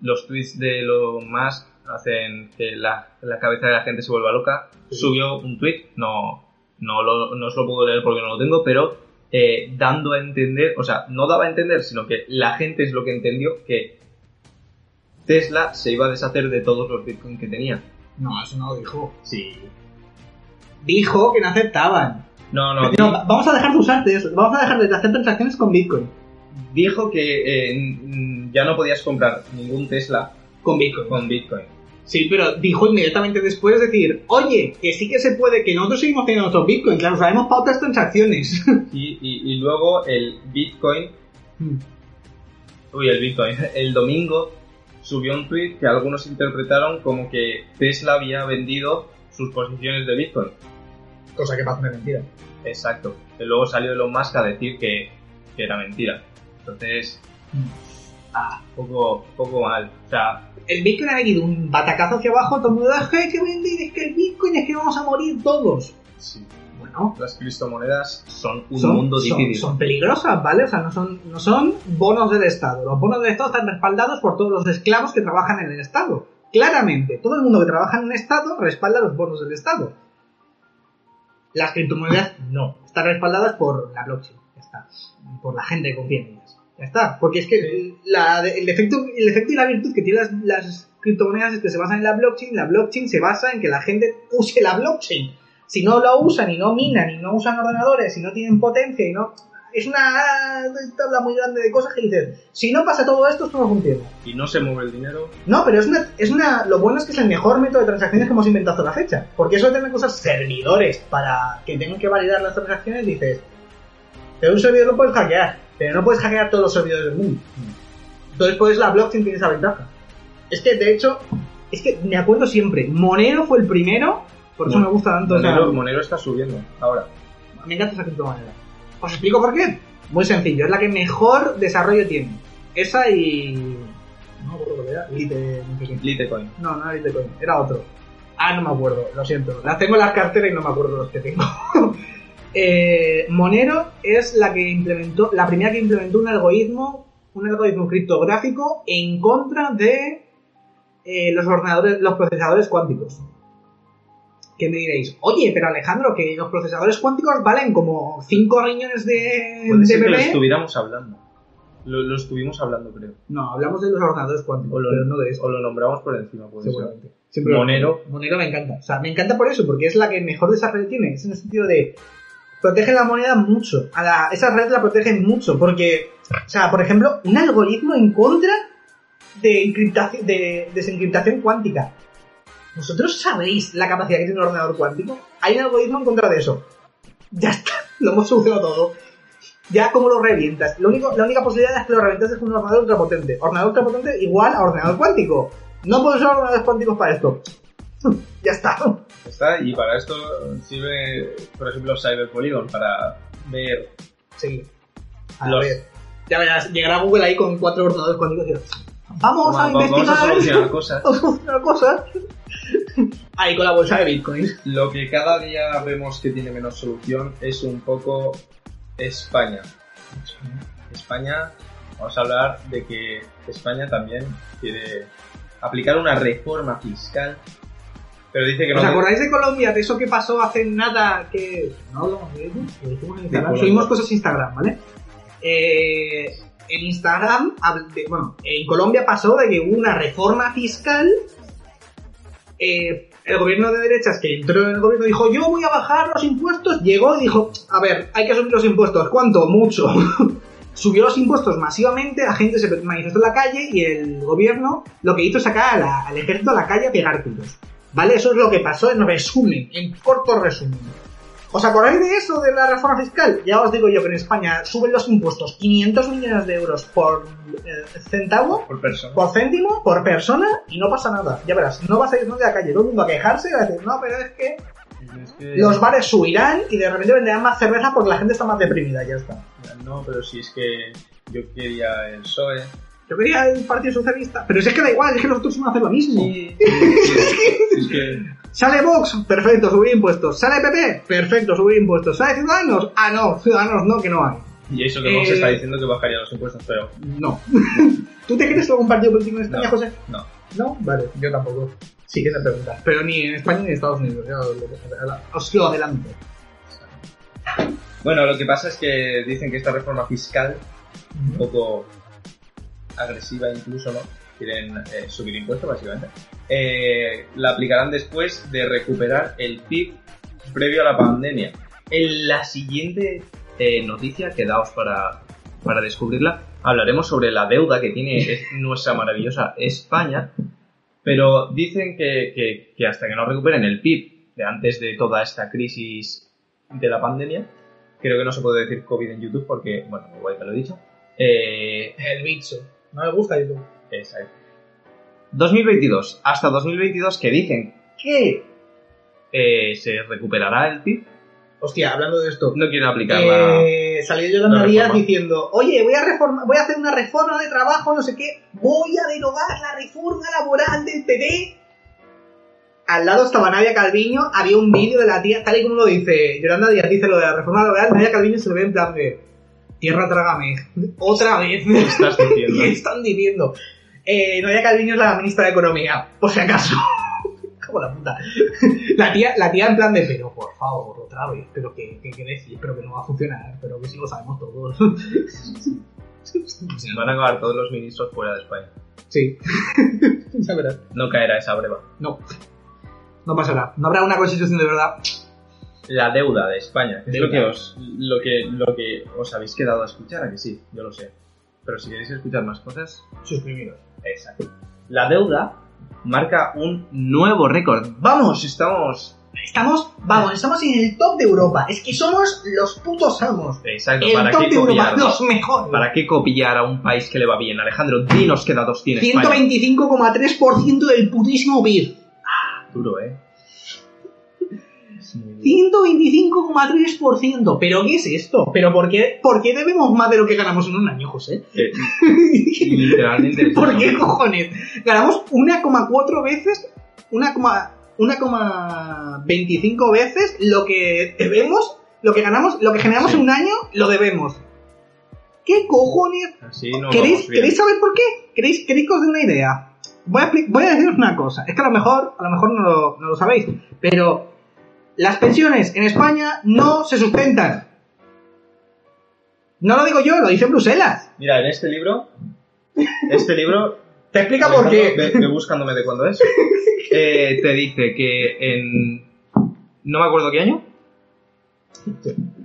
los tweets de Elon Musk hacen que la, la cabeza de la gente se vuelva loca. Sí. Subió un tweet, no, no, lo, no os lo puedo leer porque no lo tengo, pero eh, dando a entender, o sea, no daba a entender, sino que la gente es lo que entendió que Tesla se iba a deshacer de todos los bitcoins que tenía. No, eso no lo dijo. Sí. Dijo que no aceptaban. No, no, No, va- vamos a dejar de usar Tesla. Vamos a dejar de hacer transacciones con Bitcoin. dijo que eh, ya no podías comprar ningún Tesla Con Bitcoin. con bitcoin. Sí, pero dijo inmediatamente después decir, oye, que sí que se puede, que nosotros seguimos teniendo nuestros Bitcoin, claro, sabemos para otras transacciones. Y, y, y luego el Bitcoin, uy, el Bitcoin, el domingo subió un tweet que algunos interpretaron como que Tesla había vendido sus posiciones de Bitcoin. Cosa que parece mentira. Exacto. Que luego salió Elon Musk a decir que, que era mentira. Entonces, ah, poco, poco mal. O sea, El Bitcoin ha venido un batacazo hacia abajo, todo el mundo, es que hay que vender, es que el Bitcoin es que vamos a morir todos. sí, Bueno, las criptomonedas son un son, mundo son- dividido. son peligrosas, ¿vale? O sea, no son, no son bonos del Estado. Los bonos del Estado están respaldados por todos los esclavos que trabajan en el Estado. Claramente, todo el mundo que trabaja en un Estado respalda los bonos del Estado. Las criptomonedas no. Están respaldadas por la blockchain. Está. Por la gente que confía en. Ya está. Porque es que la- el, efecto, el efecto y la virtud que tienen las, las criptomonedas es que se basan en la blockchain. La blockchain se basa en que la gente use la blockchain. Si no la usan y no minan y no usan ordenadores y no tienen potencia y no... Es una tabla muy grande de cosas que dices, si no pasa todo esto, esto no funciona. Y no se mueve el dinero. No, pero es una, es una. Lo bueno es que es el mejor método de transacciones que hemos inventado hasta la fecha. Porque eso de tener cosas servidores para que tengan que validar las transacciones, dices. Pero un servidor lo puedes hackear, pero no puedes hackear todos los servidores del mundo. Entonces, pues la blockchain tiene esa ventaja. Es que, de hecho, es que me acuerdo siempre, Monero fue el primero, por eso me gusta tanto. o sea, Monero, Monero está subiendo ahora. me encanta esa criptomoneda. Os explico por qué. Muy sencillo, es la que mejor desarrollo tiene. Esa y. No me acuerdo era. Lite, no sé qué. Litecoin. No, no era Litecoin, era otro. Ah, no me acuerdo, lo siento. Las tengo en las carteras y no me acuerdo los que tengo. Eh, Monero es la que implementó, la primera que implementó un algoritmo, un algoritmo criptográfico en contra de eh, los ordenadores, los procesadores cuánticos. ¿Qué me diréis? Oye, pero Alejandro, que los procesadores cuánticos valen como 5 riñones de, Puede de ser que lo estuviéramos hablando. Lo, lo estuvimos hablando, creo. No, hablamos de los ordenadores cuánticos, O lo, pero no de eso. o lo nombramos por encima. Siempre Monero. Monero me encanta. O sea, me encanta por eso, porque es la que mejor desarrollo tiene. Es en el sentido de. Protege la moneda mucho. A la, esa red la protege mucho. Porque, o sea, por ejemplo, un algoritmo en contra de, encriptación, de desencriptación cuántica. ¿Vosotros sabéis la capacidad que tiene un ordenador cuántico? Hay un algoritmo en contra de eso. Ya está, lo hemos solucionado todo. Ya como lo revientas. Lo único, la única posibilidad es que lo revientas con un ordenador ultrapotente. Ordenador ultrapotente igual a ordenador cuántico. No puedo usar ordenadores cuánticos para esto. ya está. Está, y para esto sirve, por ejemplo, Cyber Polygon para ver. Sí. A Los- ver. Ya verás, llegará Google ahí con cuatro ordenadores cuánticos Vamos a va- vamos a investigar. solucionar cosas. Vamos a solucionar cosas. Ahí con la bolsa de Bitcoin. Lo que cada día vemos que tiene menos solución es un poco España. España, vamos a hablar de que España también quiere aplicar una reforma fiscal Pero dice que no. ¿Os acordáis de Colombia, de eso que pasó hace nada que... No hablamos de ello, lo dijimos en Instagram. Colombia. Subimos cosas a Instagram, ¿vale? Eh, en Instagram, bueno, en Colombia pasó de que hubo una reforma fiscal. eh, el gobierno de derechas que entró en el gobierno dijo, yo voy a bajar los impuestos. Llegó y dijo, a ver, hay que subir los impuestos. ¿Cuánto? Mucho. Subió los impuestos masivamente, la gente se manifestó en la calle y el gobierno lo que hizo es sacar a la- al ejército a la calle a pegar tiros. ¿Vale? Eso es lo que pasó en resumen, en corto resumen. ¿Os acordáis de eso, de la reforma fiscal? Ya os digo yo que en España suben los impuestos 500 millones de euros por eh, centavo, Por persona. por céntimo, por persona y no pasa nada. Ya verás, no vas a ir nadie a la calle, todo el mundo a quejarse y a decir, no, pero es que Es que- los bares subirán y de repente venderán más cerveza porque la gente está más deprimida, ya está. No, pero si es que yo quería el PSOE. Yo quería el Partido Socialista, pero si es que da igual, es que los otros van a hacer lo mismo. Sí, es que. Sale Vox, perfecto, subir impuestos. Sale PP, perfecto, subir impuestos. Sale Ciudadanos, ah no, Ciudadanos no, que no hay. Y eso que Vox Eh, está diciendo que bajaría los impuestos, pero. No. ¿Tú te crees algún partido político en España, No. José? No. No, vale, yo tampoco. Sí que. Pero ni en España ni en Estados Unidos. Ya os lo adelanto. Bueno, lo que pasa es que dicen que esta reforma fiscal, un poco agresiva incluso, ¿no? Quieren eh, subir impuestos, básicamente. Eh, la aplicarán después de recuperar el PIB previo a la pandemia. En la siguiente eh, noticia, quedaos para, para descubrirla, hablaremos sobre la deuda que tiene es- nuestra maravillosa España, pero dicen que, que- hasta que no recuperen el PIB de antes de toda esta crisis de la pandemia, creo que no se puede decir COVID en YouTube porque, bueno, igual te lo he dicho. El bicho. No me gusta YouTube. Exacto. 2022. Hasta 2022 que dicen que eh, se recuperará el PIB. Hostia, hablando de esto. No quieren aplicarla. Eh, salió Yolanda la Díaz diciendo, oye, voy a, reforma, voy a hacer una reforma de trabajo, no sé qué, voy a derogar la reforma laboral del PP. Al lado estaba Nadia Calviño, había un vídeo de la tía, tal y como lo dice, Yolanda Díaz dice lo de la reforma laboral, Nadia Calviño se le ve en plan de, tierra trágame, otra vez. ¿Qué estás diciendo? ¿Qué están diciendo? Eh, Nadia Calviño es la ministra de Economía, por si acaso. Como la puta. La tía, la tía en plan de, pero por favor, otra vez, pero que, que, que decir, pero que no va a funcionar, pero que sí lo sabemos todos. Van a acabar todos los ministros fuera de España. Sí. ya verás. No caerá esa breva. No. No pasará. No habrá una constitución de verdad. La deuda de España. que Es lo que, os, lo, que, lo que os habéis quedado a escuchar, a que sí, yo lo sé. Pero si queréis escuchar más cosas, Suscribiros. exacto. La deuda marca un nuevo récord. Vamos, estamos... Estamos, vamos, estamos en el top de Europa. Es que somos los putos amos. Exacto, El ¿para top qué de Europa, copiar? los mejores. ¿Para qué copiar a un país que le va bien? Alejandro, dinos qué datos tiene España. 125,3% del putísimo PIB. Duro, ¿eh? Es muy duro. 125,3%. ¿Pero qué es esto? ¿Pero por qué, por qué debemos más de lo que ganamos en un año, José? Eh, literalmente. ¿Por qué cojones? Ganamos 1,4 veces, 1,25 1,25 veces lo que debemos, lo que ganamos, lo que generamos Sí. en un año, lo debemos. ¿Qué cojones? Así no ¿Queréis. ¿Queréis saber por qué? ¿Queréis, queréis que os dé una idea? Voy a, voy a deciros una cosa. Es que a lo mejor, a lo mejor no lo, no lo sabéis. Pero las pensiones en España no se sustentan. No lo digo yo, lo dice Bruselas. Mira, en este libro. Este libro. Te explica por qué. Ve, ve buscándome de cuándo es. Eh, te dice que en. No me acuerdo qué año.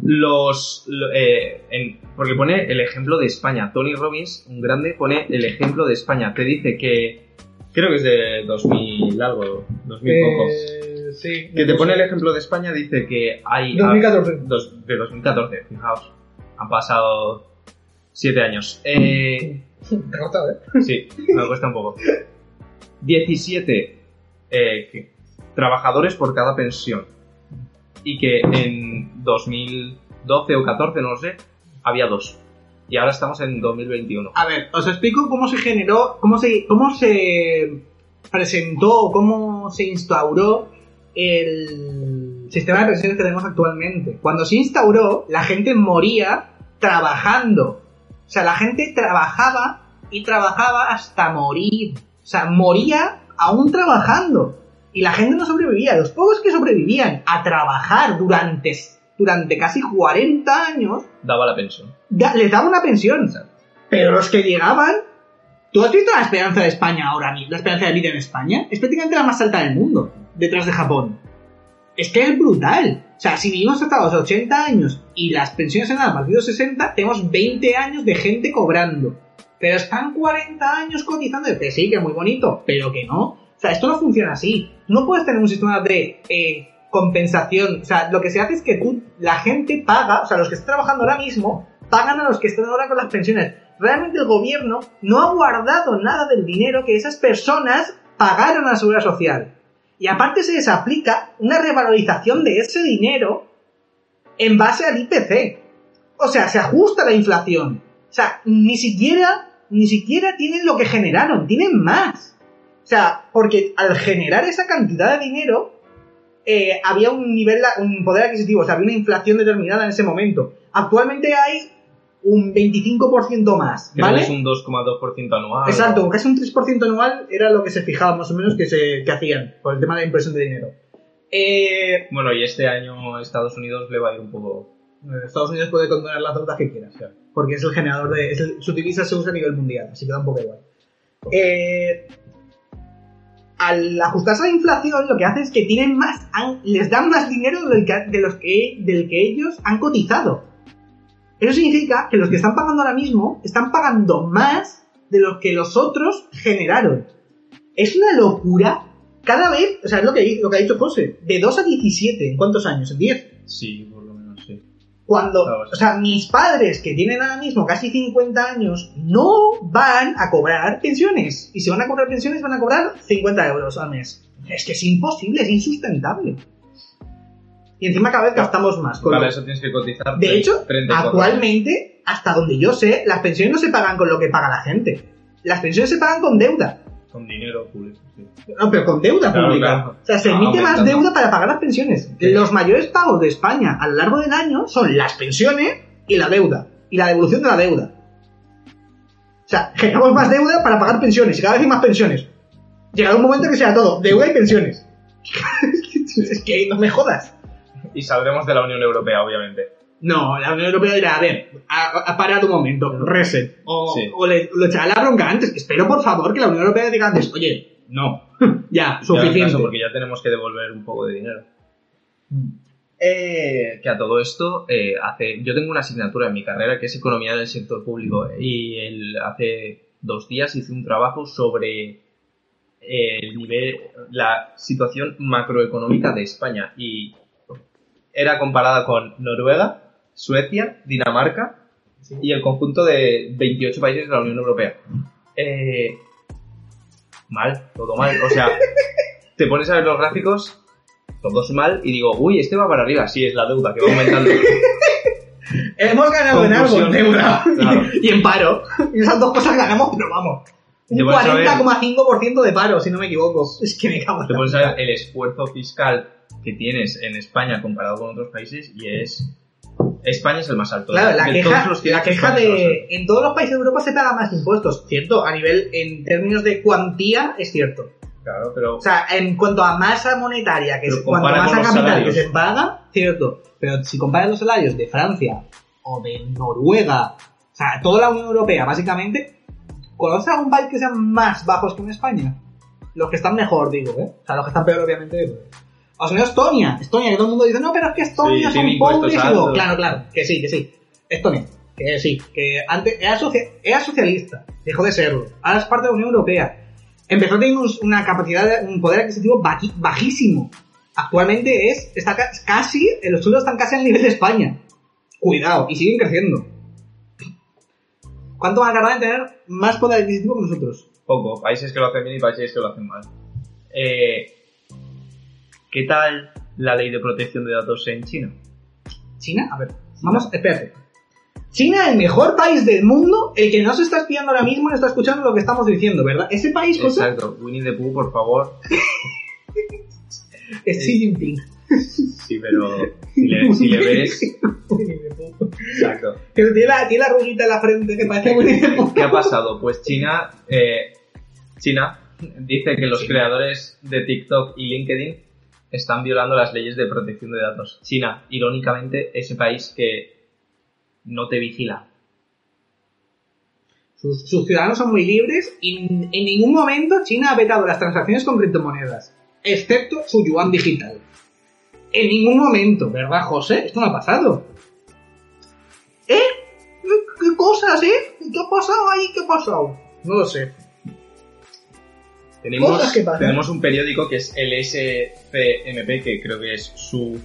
Los. lo- eh, en- porque pone el ejemplo de España. Tony Robbins, un grande, pone el ejemplo de España. Te dice que. Creo que es de 2000 algo. 2000 pocos. Sí. Que te pone el ejemplo de España, dice que hay. 2014. Dos- de 2014, fijaos. Han pasado siete años. Eh, Te ¿eh? sí, me cuesta un poco. 17 eh, que- trabajadores por cada pensión. Y que en 2012 o 14, no lo sé, había dos. Y ahora estamos en 2021. A ver, os explico cómo se generó, cómo se, cómo se presentó, cómo se instauró el sistema de pensiones que tenemos actualmente. Cuando se instauró, la gente moría trabajando. O sea, la gente trabajaba y trabajaba hasta morir. O sea, moría aún trabajando. Y la gente no sobrevivía. Los pocos que sobrevivían a trabajar durante, durante casi 40 años, Daba la pensión. da- les daba una pensión. Pero los que llegaban... ¿Tú has visto la esperanza de España ahora mismo? La esperanza de vida en España es prácticamente la más alta del mundo, detrás de Japón. Es que es brutal. O sea, si vivimos hasta los 80 años y las pensiones se dan a partir de los 60, tenemos 20 años de gente cobrando. Pero están 40 años cotizando. Que sí, que muy bonito, pero que no. O sea, esto no funciona así. No puedes tener un sistema de eh, compensación. O sea, lo que se hace es que tú, la gente paga, o sea, los que están trabajando ahora mismo, pagan a los que están ahora con las pensiones. Realmente el gobierno no ha guardado nada del dinero que esas personas pagaron a la seguridad social. Y aparte se les aplica una revalorización de ese dinero en base al IPC. O sea, se ajusta la inflación. O sea, ni siquiera, ni siquiera tienen lo que generaron, tienen más. O sea, porque al generar esa cantidad de dinero, eh, había un nivel, un poder adquisitivo, o sea, había una inflación determinada en ese momento. Actualmente hay un 25% más, que ¿vale? es un 2,2% anual. Exacto, casi un 3% anual era lo que se fijaba más o menos que, se, que hacían por el tema de la impresión de dinero. Eh, Bueno, y este año Estados Unidos le va a ir un poco... Estados Unidos puede condonar las deudas que quiera, porque es el generador de... es el- su divisa se usa a nivel mundial, así que da un poco igual. Eh, al ajustarse a la inflación, lo que hace es que tienen más, les dan más dinero del que, de los que, del que ellos han cotizado. Eso significa que los que están pagando ahora mismo están pagando más de lo que los otros generaron. Es una locura. Cada vez, o sea, es lo que, lo que ha dicho José, de 2 a 17, ¿en cuántos años? ¿En 10? Sí, por lo menos sí. Cuando, o sea, mis padres que tienen ahora mismo casi 50 años no van a cobrar pensiones. Y si van a cobrar pensiones van a cobrar 50 euros al mes. Es que es imposible, es insustentable. Y encima cada vez gastamos más. con Para lo- eso tienes que cotizar. De hecho, 34. actualmente, hasta donde yo sé, las pensiones no se pagan con lo que paga la gente. Las pensiones se pagan con deuda. Con dinero público, sí. No, pero con deuda Claro, pública. claro. O sea, se Ah, emite más deuda para pagar las pensiones. Sí. Los mayores pagos de España a lo largo del año son las pensiones y la deuda. Y la devolución de la deuda. O sea, generamos más deuda para pagar pensiones y cada vez hay más pensiones. Llegará un momento que sea todo deuda y pensiones. es que no me jodas. Y saldremos de la Unión Europea, obviamente. No, la Unión Europea dirá, a ver, a, a un momento, reset. O, Sí. o le, lo echará la bronca antes. Espero, por favor, que la Unión Europea diga antes, oye, no, ya, Ya, suficiente. porque ya tenemos que devolver un poco de dinero. Eh, que a todo esto, eh, hace, yo tengo una asignatura en mi carrera que es Economía del Sector Público y el, hace dos días hice un trabajo sobre eh, el nivel, la situación macroeconómica de España y era comparada con Noruega, Suecia, Dinamarca y el conjunto de 28 países de la Unión Europea. Eh, mal, todo mal. O sea, te pones a ver los gráficos, todos mal, y digo, uy, este va para arriba. Sí, es la deuda que va aumentando. Hemos ganado en algo, deuda Claro. y en paro. Y esas dos cosas ganamos, pero vamos. Un Te pones a ver- 40,5% de paro, si no me equivoco. Es que me cago en te pones a ver el esfuerzo fiscal que tienes en España comparado con otros países y es... España es el más alto. Claro, la de queja, todos los la queja de... En todos los países de Europa se paga más impuestos, ¿cierto? A nivel, en términos de cuantía, es cierto. Claro, pero... O sea, en cuanto a masa monetaria, que es cuanto a los capital que se paga, cierto. Pero si comparas los salarios de Francia o de Noruega, o sea, toda la Unión Europea, básicamente, ¿conoces algún país que sean más bajos que en España? Los que están mejor, digo, ¿eh? O sea, los que están peor, obviamente. O sea, Estonia, Estonia, que todo el mundo dice, no, pero es que Estonia Sí, son pobres. Y digo, claro, claro, que sí, que sí. Estonia, que sí, que antes era, socia- era socialista, dejó de serlo. Ahora es parte de la Unión Europea. Empezó teniendo un- una capacidad, de- un poder adquisitivo bajísimo. Actualmente es, está ca- casi, los sueldos están casi al nivel de España. Cuidado, y siguen creciendo. ¿Cuánto van a tardar en tener más poder adquisitivo que nosotros? Poco. Países que lo hacen bien y países que lo hacen mal. Eh, ¿Qué tal la ley de protección de datos en China? ¿China? A ver, vamos, espérate. China, el mejor país del mundo, el que no se está espiando ahora mismo y no está escuchando lo que estamos diciendo, ¿verdad? Ese país, José, Exacto. Winnie the Pooh, por favor. es Xi Jinping. Sí, pero si le, si le ves... Exacto. Que tiene la, tiene la ruguita en la frente que parece Winnie the Pooh. ¿Qué ha pasado? Pues China, eh, China Dice que los creadores de TikTok y LinkedIn están violando las leyes de protección de datos. China, irónicamente, ese país que no te vigila. Sus, ciudadanos son muy libres y en, en ningún momento China ha vetado las transacciones con criptomonedas, excepto su yuan digital. En ningún momento, ¿verdad, José? Esto no ha pasado. ¿Eh? ¿Qué, qué cosas, eh? ¿Qué ha pasado ahí? ¿Qué ha pasado? No lo sé. Tenemos, que tenemos un periódico que es el SCMP, que creo que es su...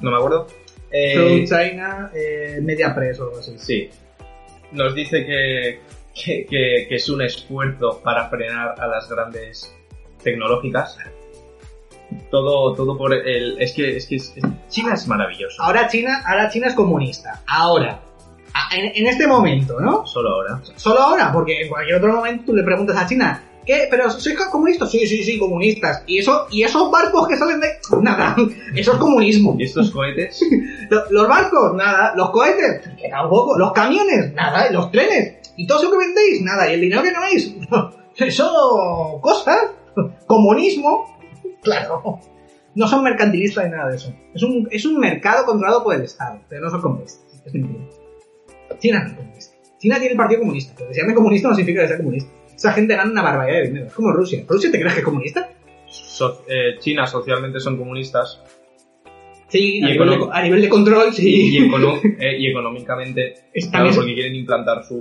no me acuerdo. Eh, Through China eh, Media Press o algo así. Sí. Nos dice que, que, que- que es un esfuerzo para frenar a las grandes tecnológicas. Todo, todo por el. Es que, es que es- China es maravilloso. Ahora China, ahora China es comunista. Ahora. En, en este momento, ¿no? Solo ahora. Solo ahora, porque en cualquier otro momento tú le preguntas a China, ¿qué? ¿Pero sois comunistas? Sí, sí, sí, comunistas. ¿Y, eso, y esos barcos que salen de...? Nada, eso es comunismo. Y estos cohetes. Lo- Los barcos, nada. Los cohetes, que tampoco. Los camiones, nada. Y los trenes. ¿Y todo eso que vendéis? Nada. ¿Y el dinero que ganáis? Eso, cosas. Comunismo. Claro. No son mercantilistas ni nada de eso. Es un, es un mercado controlado por el Estado, pero no son comunistas. Es mentira. China no es comunista. China tiene el Partido Comunista, pero llame comunista no significa que sea comunista. Esa gente gana una barbaridad de dinero. Es como Rusia. ¿Rusia te crees que es comunista? so- eh, China socialmente son comunistas. Sí, a, nivel de, econom- a nivel de control, sí. Y, eh, y económicamente. Claro, porque quieren implantar su.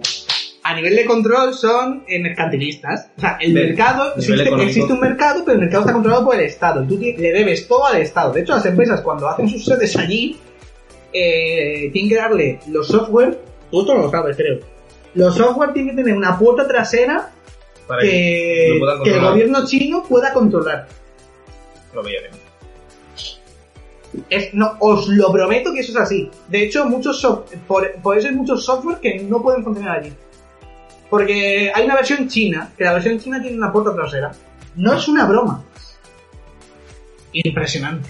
a nivel de control son eh, mercantilistas. O sea, el De- mercado, existe, un mercado, pero el mercado está controlado por el Estado. Tú le debes todo al Estado. De hecho, las empresas cuando hacen sus sedes allí, eh, tienen que darle los software, tú esto no lo sabes, creo. Los software tienen que tener una puerta trasera Para que que, lo puedan que el gobierno chino pueda controlar. lo. Es, no, os lo prometo que eso es así. De hecho, muchos soft- por, por eso hay muchos software que no pueden funcionar allí. Porque hay una versión china, que la versión china tiene una puerta trasera. No es una broma. Impresionante.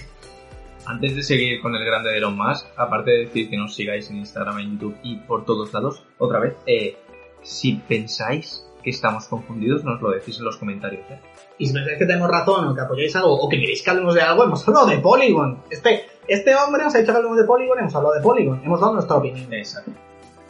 Antes de seguir con el grande de Elon Musk, aparte de decir que nos sigáis en Instagram, en YouTube y por todos lados, otra vez, eh, si pensáis que estamos confundidos, nos lo decís en los comentarios. ¿eh? Y si pensáis que tenemos razón o que apoyáis algo o que queréis que hablemos de algo, hemos hablado de Polygon. Este, este hombre nos ha dicho que hablemos de Polygon, hemos hablado de Polygon. Hemos dado nuestra opinión. Exacto.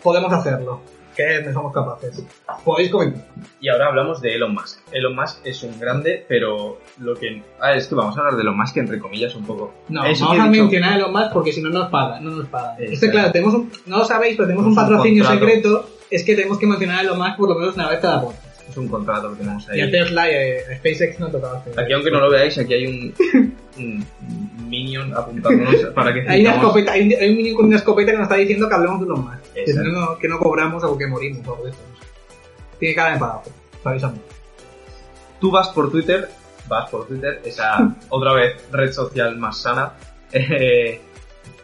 Podemos hacerlo. Que no somos capaces. Podéis comentar. Y ahora hablamos de Elon Musk. Elon Musk es un grande, pero lo que... Ah, es que vamos a hablar de Elon Musk entre comillas un poco. No, Eso vamos a dicho- mencionar a Elon Musk porque si no nos pagan, no nos. Exacto. Este, claro, tenemos un, no lo sabéis, pero tenemos un Tenemos un patrocinio contrato. secreto, es que tenemos que mencionar a Elon Musk por lo menos una vez cada podcast. Es un contrato que tenemos ahí. Y a Tesla y a SpaceX no tocaba hacer. Aquí, aunque no lo veáis, aquí hay un, un minion apuntándonos para que Hay, una escopeta, hay, un, hay un niño con una escopeta que nos está diciendo que hablemos de Elon Musk. Que, no, no- que no cobramos o que morimos o algo de eso. Tiene cara de pagado. Avisamos. Tú vas por Twitter, vas por Twitter, esa otra vez red social más sana. eh,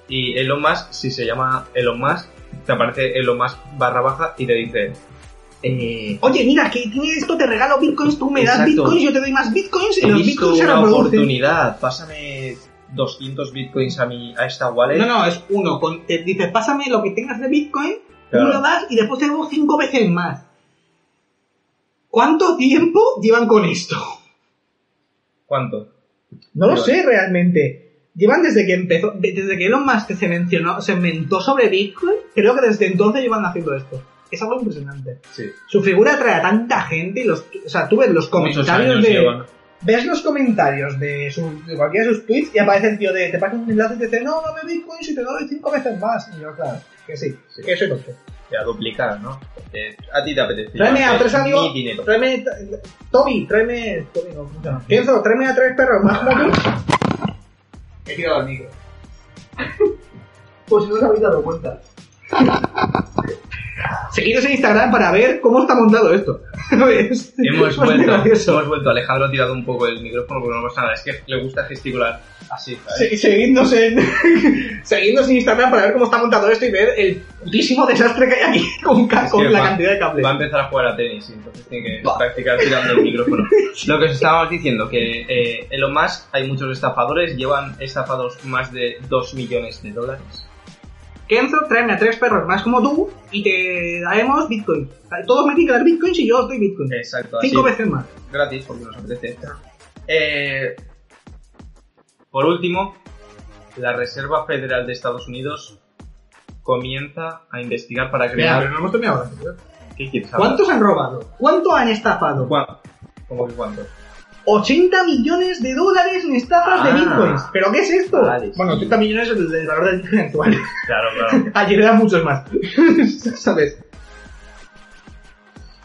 y Elon Musk, si se llama Elon Musk, te aparece Elon Musk barra baja y te dice... Eh, Oye, mira, que tiene esto, te regalo bitcoins, tú me das Exacto. bitcoins, yo te doy más bitcoins y he los visto bitcoins se una oportunidad, pásame 200 bitcoins a, mi, a esta wallet. No, no, es uno. Con, te dices, pásame lo que tengas de Bitcoin, Claro. lo das y después te debo cinco veces más. ¿Cuánto tiempo llevan con esto? ¿Cuánto? No lo sé realmente. Llevan desde que empezó, de- desde que Elon Musk se mencionó, se inventó sobre Bitcoin, creo que desde entonces llevan haciendo esto. Es algo impresionante. Sí. Su figura atrae a tanta gente y los, o sea, tú ves los comentarios de, llevan. ves los comentarios de, su- de cualquiera de sus tweets y aparece el tío de, te pasa un enlace y te dice, no, dame Bitcoin si te doy cinco veces más. Y yo, claro, que sí, Sí. que soy tonto. Te a duplicar, ¿no? Porque a ti te apetece. Tráeme a tres amigos. Tráeme, Toby, tráeme, Toby no, ¿cómo se llama? Pienso, tráeme a tres perros más como tú. He tirado el micro. Pues no os habéis dado cuenta. Seguidnos en Instagram para ver cómo está montado esto. Es- Hemos vuelto, gracioso. hemos vuelto. Alejandro ha tirado un poco el micrófono porque no pasa nada. Es que le gusta gesticular así, Seguidnos en, seguidnos en Instagram para ver cómo está montado esto y ver el putísimo desastre que hay aquí con, la va- cantidad de cables. Va a empezar a jugar a tenis y entonces tiene que practicar tirando el micrófono. Lo que os estábamos diciendo, que eh, Elon Musk hay muchos estafadores, llevan estafados más de 2 millones de dólares. Kenzo, tráeme a tres perros más como tú y te daremos Bitcoin. Todos me tienen que dar Bitcoins y yo doy Bitcoin. Exacto. así, Cinco veces más. Gratis, porque nos apetece. Eh, por último, la Reserva Federal de Estados Unidos comienza a investigar para Mira, crear... pero no hemos terminado. ¿Qué quieres hablar? ¿Cuántos han robado? ¿Cuánto han estafado? ¿Cuánto? ¿Cómo que cuánto? 80 millones de dólares en estafas de Ah. bitcoins. ¿Pero qué es esto? Vale, bueno, sí. 80 millones es el, el valor del bitcoin actual. Claro, claro. Ayer eran muchos más. ¿Sabes?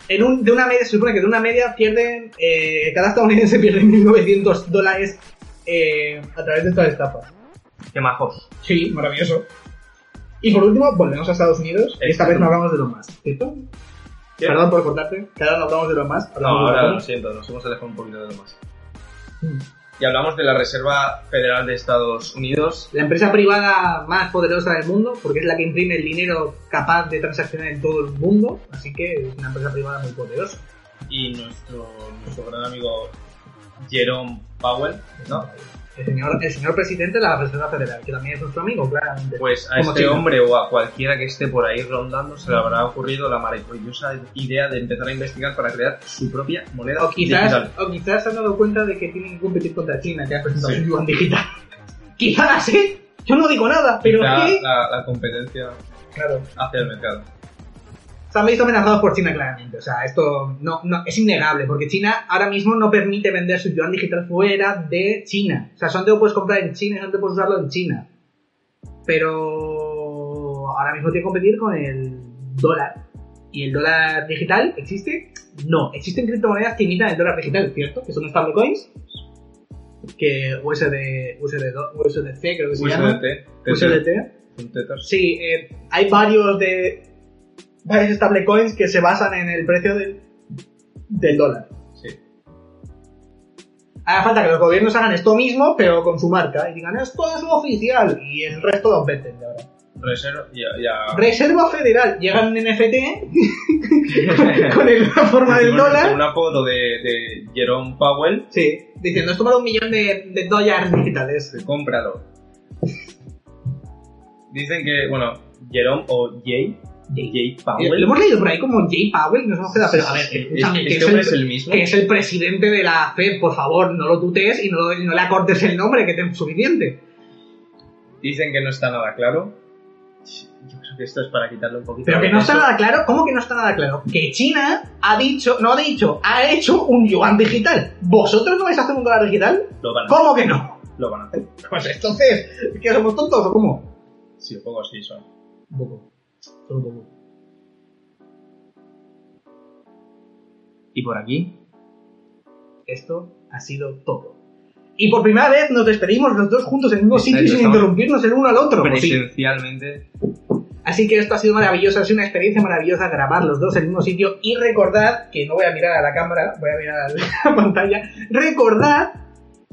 En un, de una media, se supone que de una media pierden, eh, cada estadounidense pierde 1.900 dólares eh, a través de estas estafas. Qué majos. Sí, maravilloso. Y por último, volvemos a Estados Unidos. Y esta vez no hablamos de los más. ¿Cierto? ¿Qué? Perdón por cortarte. Que ahora no hablamos de los más. No, ahora lo siento, nos hemos alejado un poquito de lo más. Mm. Y hablamos de la Reserva Federal de Estados Unidos. La empresa privada más poderosa del mundo, porque es la que imprime el dinero capaz de transaccionar en todo el mundo, así que es una empresa privada muy poderosa. Y nuestro, nuestro gran amigo Jerome Powell, ¿no? El señor, el señor presidente de la Reserva Federal, que también es nuestro amigo, claramente. Pues a Como este China. hombre o a cualquiera que esté por ahí rondando se le habrá ocurrido la maravillosa idea de empezar a investigar para crear su propia moneda O quizás, digital. o quizás se han dado cuenta de que tienen que competir contra China, que ha presentado Sí. su yuan digital. quizás, ¿eh? Yo no digo nada, pero la, la competencia Claro. hacia el mercado. Han visto amenazados por China claramente. O sea, esto no, no, es innegable, porque China ahora mismo no permite vender su yuan digital fuera de China. O sea, solo lo puedes comprar en China y solo puedes usarlo en China. Pero ahora mismo tiene que competir con el dólar. ¿Y el dólar digital existe? No, existen criptomonedas que imitan el dólar digital, ¿cierto? Que son stablecoins. Que USD, USD, USDC creo que se llama. USDT, USDT. un Tether. Sí, eh, hay varios de varios stablecoins que se basan en el precio del, del dólar. Sí. Hace falta que los gobiernos hagan esto mismo, pero con su marca, y digan esto es oficial, y el resto lo venden de ahora. Reserva, ya, ya. Reserva Federal, llegan en NFT con el- la forma del Con- dólar. con una foto de, de Jerome Powell, Sí, diciendo esto vale un millón de, de dólares digitales. cómpralo. Dicen que, bueno, Jerome o Jay, Jay Lo Powell. hemos leído por ahí como Jay Powell, hemos quedado, pero a ver, Sí, escúchame, es- que este es el- es el mismo. que es el presidente de la FED, por favor, no lo tutees y no, lo- no le acortes el nombre, que es suficiente. Dicen que no está nada claro. Yo creo que esto es para quitarle un poquito Pero que no está nada claro, ¿cómo que no está nada claro? Que China ha dicho, no ha dicho, ha hecho un yuan digital. ¿Vosotros no vais a hacer un dólar digital? Lo van a, ¿Cómo que no? lo van a hacer. Pues entonces, ¿qué somos tontos o cómo? Sí, un poco así son. Un poco, Y por aquí, Esto ha sido todo. Y por primera vez nos despedimos los dos juntos en el mismo Exacto, sitio sin interrumpirnos el uno al otro. presencialmente, Así que esto ha sido maravilloso, ha sido una experiencia maravillosa grabar los dos en el mismo sitio y recordad, que no voy a mirar a la cámara, voy a mirar a la pantalla, recordad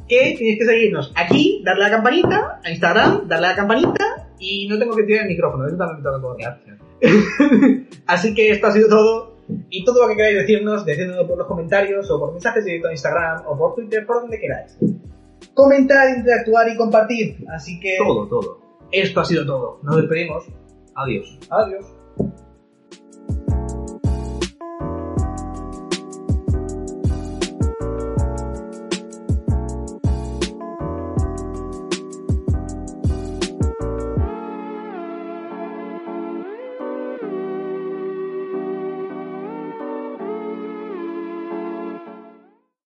que tenéis que seguirnos aquí, darle a la campanita, a Instagram, darle a la campanita y no tengo que tirar el micrófono, me toca coordinar. Así que esto ha sido todo y todo lo que queráis decirnos, decídnoslo por los comentarios o por mensajes directos en Instagram o por Twitter, por donde queráis. Comentar, interactuar y compartir. Así que todo, todo. esto ha sido todo. Nos despedimos. Adiós. Adiós.